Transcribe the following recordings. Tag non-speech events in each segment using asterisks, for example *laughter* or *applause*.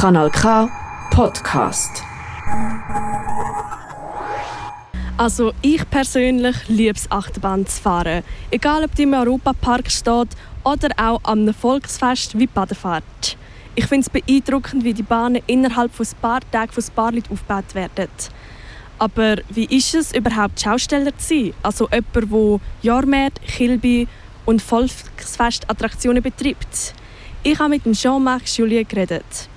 Kanal K Podcast. Also ich persönlich liebe es, Achterbahn zu fahren. Egal ob die im Europapark steht oder auch am Volksfest wie Badefahrt. Ich finde es beeindruckend, wie die Bahnen innerhalb von ein paar Tagen von ein paar Leuten aufgebaut werden. Aber wie ist es überhaupt, Schausteller zu sein? Also jemand, der Jahrmärkte, Kilby und Volksfestattraktionen betreibt. Ich habe mit Jean-Marc Julien geredet.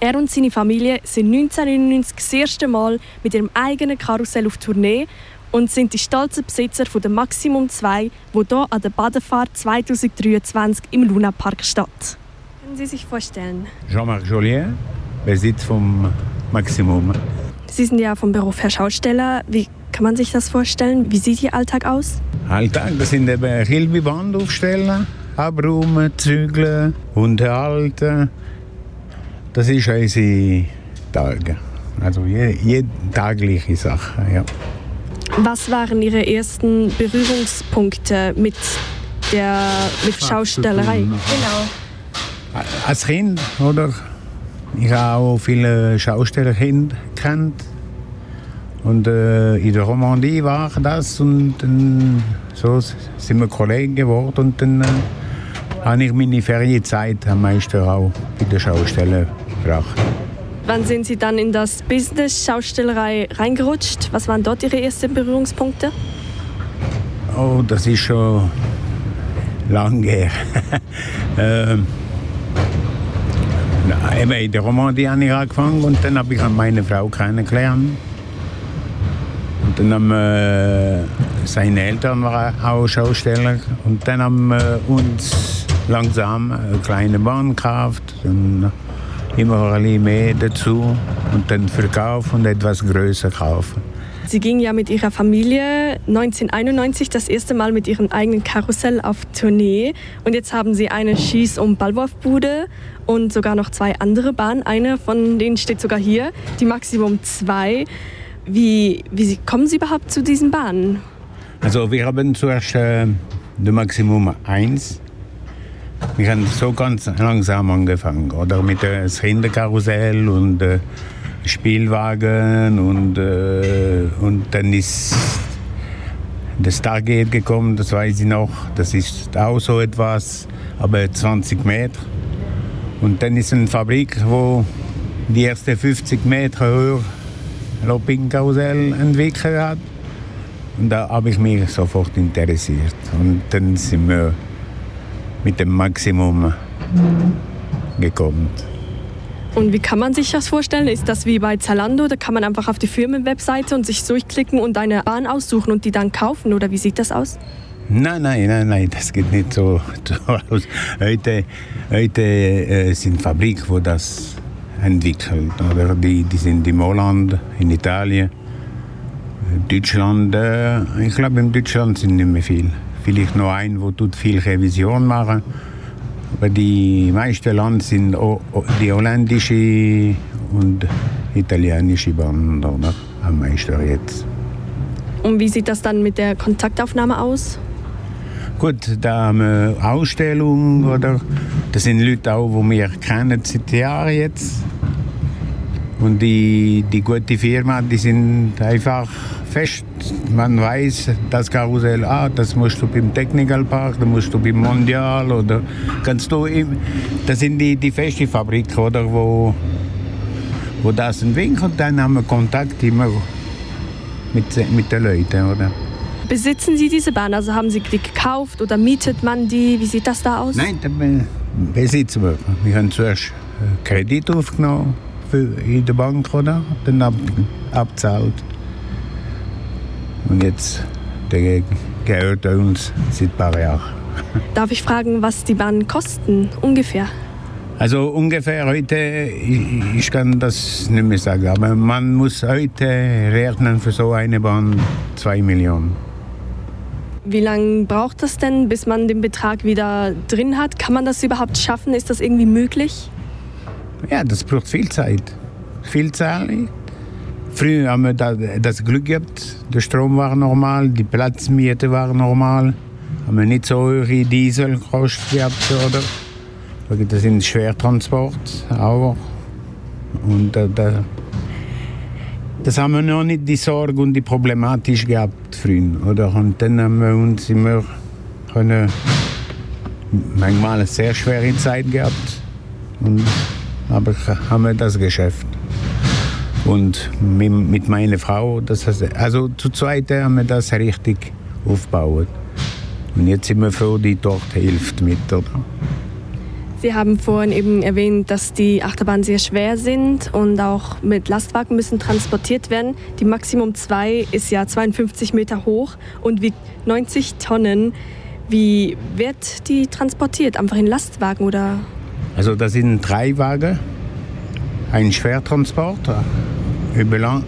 Er und seine Familie sind 1999 das erste Mal mit ihrem eigenen Karussell auf Tournee und sind die stolzen Besitzer von der Maximum 2, wo hier an der Badefahrt 2023 im Luna Park steht. Können Sie sich vorstellen? Jean-Marc Jolien, Besitz vom Maximum. Sie sind ja vom Beruf her Schausteller. Wie kann man sich das vorstellen? Wie sieht Ihr Alltag aus? Alltag, das sind eben Hilbe Band aufstellen, abräumen, zügeln, Hunde halten. Das ist unsere Tage. Also je, jede tagliche Sache, ja. Was waren Ihre ersten Berührungspunkte mit der mit Schaustellerei? Genau. Als Kind, oder? Ich habe auch viele Schaustellerkinder kennt. Und äh, in der Romandie war das und dann so sind wir Kollegen geworden und dann äh, habe ich meine Ferienzeit am meisten auch bei der Schaustelle gebracht. Wann sind Sie dann in das Business Schaustellerei reingerutscht? Was waren dort Ihre ersten Berührungspunkte? Oh, das ist schon lange her. *laughs* ähm, eben in der Romandie habe ich angefangen und dann habe ich meine Frau kennengelernt. Und dann haben äh, seine Eltern waren auch Schausteller und dann haben wir uns langsam eine kleine Bahn gekauft und immer ein bisschen mehr dazu und dann verkaufen und etwas größer kaufen. Sie ging ja mit ihrer Familie 1991 das erste Mal mit ihrem eigenen Karussell auf Tournee. Und jetzt haben sie eine Schieß- und Ballwurfbude und sogar noch zwei andere Bahnen. Eine von denen steht sogar hier, die Maximum 2. Wie, wie kommen Sie überhaupt zu diesen Bahnen? Also wir haben zuerst äh, die Maximum 1. Wir haben so ganz langsam angefangen, oder mit dem Kinderkarussell und äh, Spielwagen und, äh, und dann ist das Stargate gekommen, das weiß ich noch. Das ist auch so etwas, aber 20 Meter. Und dann ist eine Fabrik, wo die ersten 50 Meter höher Lopping-Karussell entwickelt hat. Und da habe ich mich sofort interessiert. Und dann sind wir mit dem Maximum gekommen. Und wie kann man sich das vorstellen? Ist das wie bei Zalando? Da kann man einfach auf die Firmenwebseite und sich durchklicken und eine Bahn aussuchen und die dann kaufen? Oder wie sieht das aus? Nein, nein, nein, nein, das geht nicht so, *laughs* aus. Heute, heute äh, sind Fabriken, die das entwickeln. Oder die, die sind in Holland, in Italien, Deutschland. Äh, ich glaube, in Deutschland sind nicht mehr viel. Vielleicht noch ein, wo tut viel Revision machen. Aber die meisten Länder sind die holländische und italienische Bahnen oder? am meisten jetzt. Und wie sieht das dann mit der Kontaktaufnahme aus? Gut, da haben wir Ausstellungen oder das sind Leute auch, die wir kennen seit Jahren jetzt. Und die, die gute Firma, die sind einfach fest. Man weiß, das Karussell, ah, das musst du beim Technical Park, da musst du beim Mondial oder kannst du im, das sind die, die feste Fabriken, oder, wo, wo das entwickelt. Und dann haben wir Kontakt immer mit, mit den Leuten, oder? Besitzen Sie diese Bahn? Also haben Sie die gekauft oder mietet man die? Wie sieht das da aus? Nein, besitzen wir. Wir haben zuerst Kredit aufgenommen in der Bank, oder? Dann ab, abzahlt. Und jetzt der gehört uns seit ein paar Jahren. *laughs* Darf ich fragen, was die Bahnen kosten ungefähr? Also ungefähr heute, ich, ich, kann das nicht mehr sagen, aber man muss heute rechnen für so eine Bahn 2 Millionen. Wie lange braucht das denn, bis man den Betrag wieder drin hat? Kann man das überhaupt schaffen? Ist das irgendwie möglich? Ja, das braucht viel Zeit. Viel Zeit. Früher haben wir das Glück gehabt, der Strom war normal, die Platzmiete war normal. Haben wir nicht so hohe Dieselkosten gehabt, oder? Das sind Schwertransport auch. Und da, das haben wir noch nicht die Sorge und die Problematik gehabt früher. Oder? Und dann haben wir uns immer können, manchmal eine sehr schwere Zeit gehabt. Und, aber haben wir das Geschäft. Und mit, meiner Frau, das heißt, also zu zweit haben wir das richtig aufgebaut. Und jetzt sind wir froh, die Tochter hilft mit. Oder? Sie haben vorhin eben erwähnt, dass die Achterbahnen sehr schwer sind und auch mit Lastwagen müssen transportiert werden. Die Maximum 2 ist ja 52 Meter hoch und wiegt 90 Tonnen. Wie wird die transportiert? Einfach in Lastwagen oder? Also das sind drei Wagen, ein Schwertransport über lang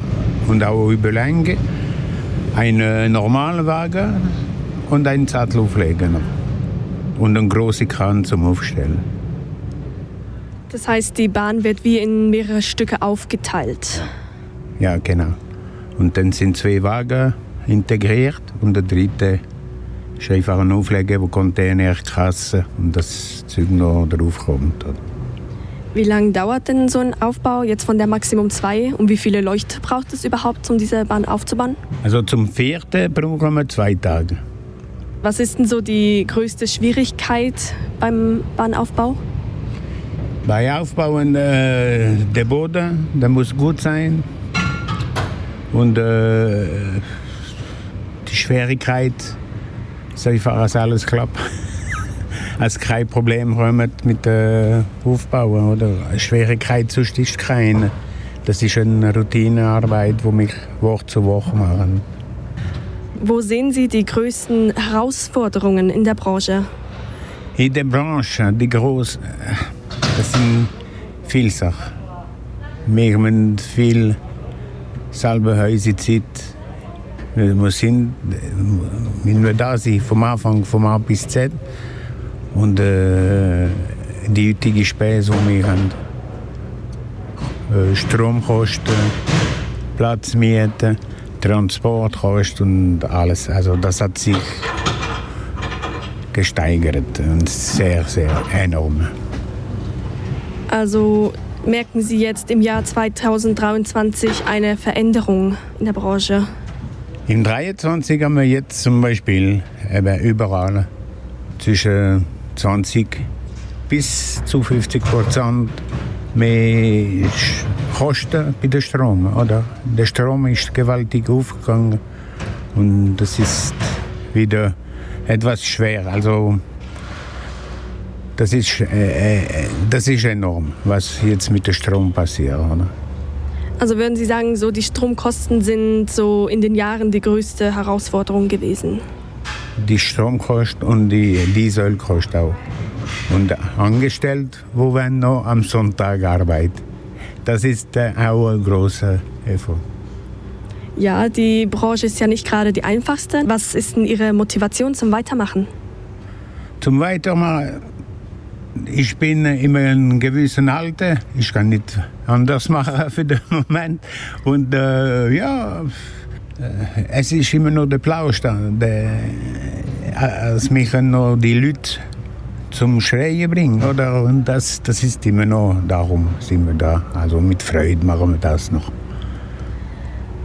und auch über Länge, ein äh, normaler Wagen und ein Sattelaufleger und ein großer Kran zum Aufstellen. Das heißt, die Bahn wird wie in mehrere Stücke aufgeteilt. Ja, genau. Und dann sind zwei Wagen integriert und der dritte ist einfach ein Aufleger, wo Container, Kasse und das Zeug noch drauf kommt. Wie lange dauert denn so ein Aufbau jetzt von der Maximum 2 und wie viele Leucht braucht es überhaupt, um diese Bahn aufzubauen? Also zum vierten brauchen wir zwei Tage. Was ist denn so die größte Schwierigkeit beim Bahnaufbau? Bei Aufbauen äh, der Boden, der muss gut sein. Und äh, die Schwierigkeit dass alles klappt. Als kein Problem kommt mit dem äh, Aufbauen. Oder? Schwierigkeit sonst ist keine. Das ist eine Routinearbeit, die mich Woche zu Woche machen. Wo sehen Sie die größten Herausforderungen in der Branche? In der Branche, die großen das sind viele Sachen. Wir haben viel selber unsere Zeit. Wir sind, wir da sind, vom Anfang, vom A bis Z. Und äh, die heutige Speise, die wir haben, äh, Stromkosten, Platzmiete, Transportkosten und alles. Also das hat sich gesteigert und sehr, sehr enorm. Also merken Sie jetzt im Jahr 2023 eine Veränderung in der Branche? Im 23 haben wir jetzt zum Beispiel überall zwischen 20 bis zu 50 Prozent mehr Kosten bei der Strom. Oder? Der Strom ist gewaltig aufgegangen und das ist wieder etwas schwer. Also das ist, äh, äh, das ist enorm, was jetzt mit dem Strom passiert. Oder? Also würden Sie sagen, so die Stromkosten sind so in den Jahren die größte Herausforderung gewesen? Die Stromkosten und die Dieselkosten auch. Und angestellt, wo wir noch am Sonntag arbeiten. Das ist äh, auch ein großer Effort. Ja, die Branche ist ja nicht gerade die einfachste. Was ist denn Ihre Motivation zum Weitermachen? Zum Weitermachen ich bin in einem gewissen Alter. Ich kann nicht anders machen *laughs* für den Moment. Und äh, ja, äh, es ist immer noch der Plausch. Der, als mich noch die Leute zum Schreien bringen. Oder? Und das, das ist immer noch, darum sind wir da. Also mit Freude machen wir das noch.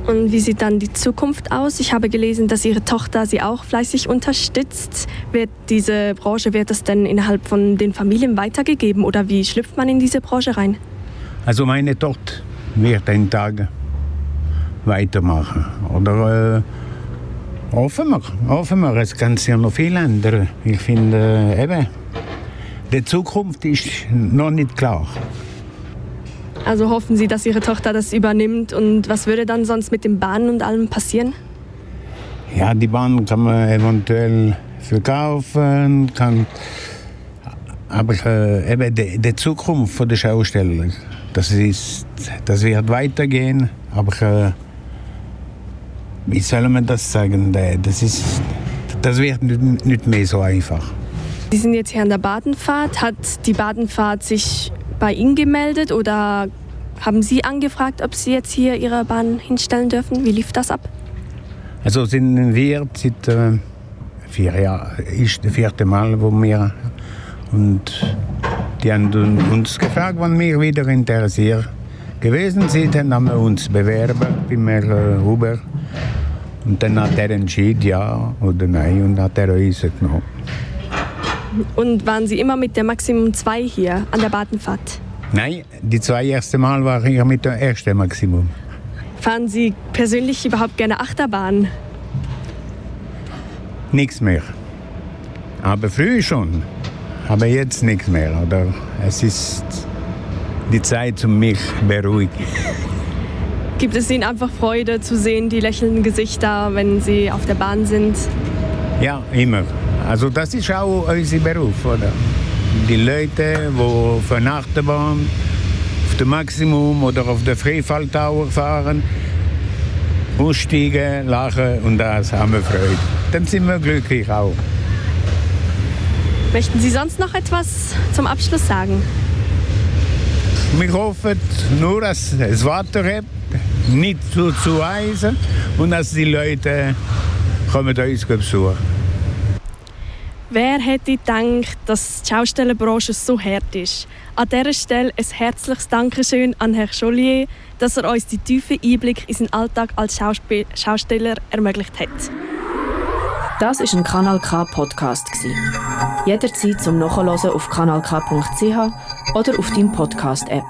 Und wie sieht dann die Zukunft aus? Ich habe gelesen, dass Ihre Tochter Sie auch fleißig unterstützt. Wird diese Branche, wird das denn innerhalb von den Familien weitergegeben oder wie schlüpft man in diese Branche rein? Also meine Tochter wird einen Tag weitermachen. Oder äh, hoffen wir, hoffen wir. Es kann sich ja noch viel ändern. Ich finde äh, eben, die Zukunft ist noch nicht klar. Also hoffen Sie, dass Ihre Tochter das übernimmt und was würde dann sonst mit den Bahnen und allem passieren? Ja, die Bahn kann man eventuell verkaufen, kann, aber äh, eben die, die, Zukunft der Schausteller, das, ist, das wird weitergehen, aber äh, wie soll man das sagen, das, ist, das wird nicht, nicht mehr so einfach. Sie sind jetzt hier an der Badenfahrt. Hat die Badenfahrt sich bei Ihnen gemeldet oder haben Sie angefragt, ob Sie jetzt hier Ihre Bahn hinstellen dürfen? Wie lief das ab? Also sind wir seit äh, vier Jahren, ist das vierte Mal, wo wir und die haben uns gefragt, wann wir wieder interessiert gewesen sind, dann haben wir uns bewerben beim Herrn Huber. Und dann hat er entschieden, ja oder nein, und hat er uns genommen. Und waren Sie immer mit der Maximum 2 hier an der Badenfahrt? Nein, die zwei ersten Mal war ich mit dem ersten Maximum. Fahren Sie persönlich überhaupt gerne Achterbahn? Nichts mehr. Aber früher schon. Aber jetzt nichts mehr. Oder? Es ist die Zeit, um mich beruhigen. *laughs* Gibt es Ihnen einfach Freude zu sehen, die lächelnden Gesichter, wenn Sie auf der Bahn sind? Ja, immer. Also das ist auch unser Beruf, oder? Die Leute, die von Achterbahn auf dem Maximum oder auf der Freefalltower fahren, aussteigen, lachen und das haben wir Freude. Dann sind wir glücklich auch. Möchten Sie sonst noch etwas zum Abschluss sagen? Wir hoffen nur, dass es Wasser hat, nicht zu, zu heiß und dass die Leute kommen uns besuchen. Wer hätte gedacht, dass die Schaustellerbranche so hart ist? An dieser Stelle ein herzliches Dankeschön an Herrn Joliet, dass er uns die tiefen Einblick in seinen Alltag als Schauspiel Schausteller ermöglicht hat. Das ist ein Kanal K Podcast Jederzeit zum Nachhören auf kanalk.ch oder auf deinem Podcast App.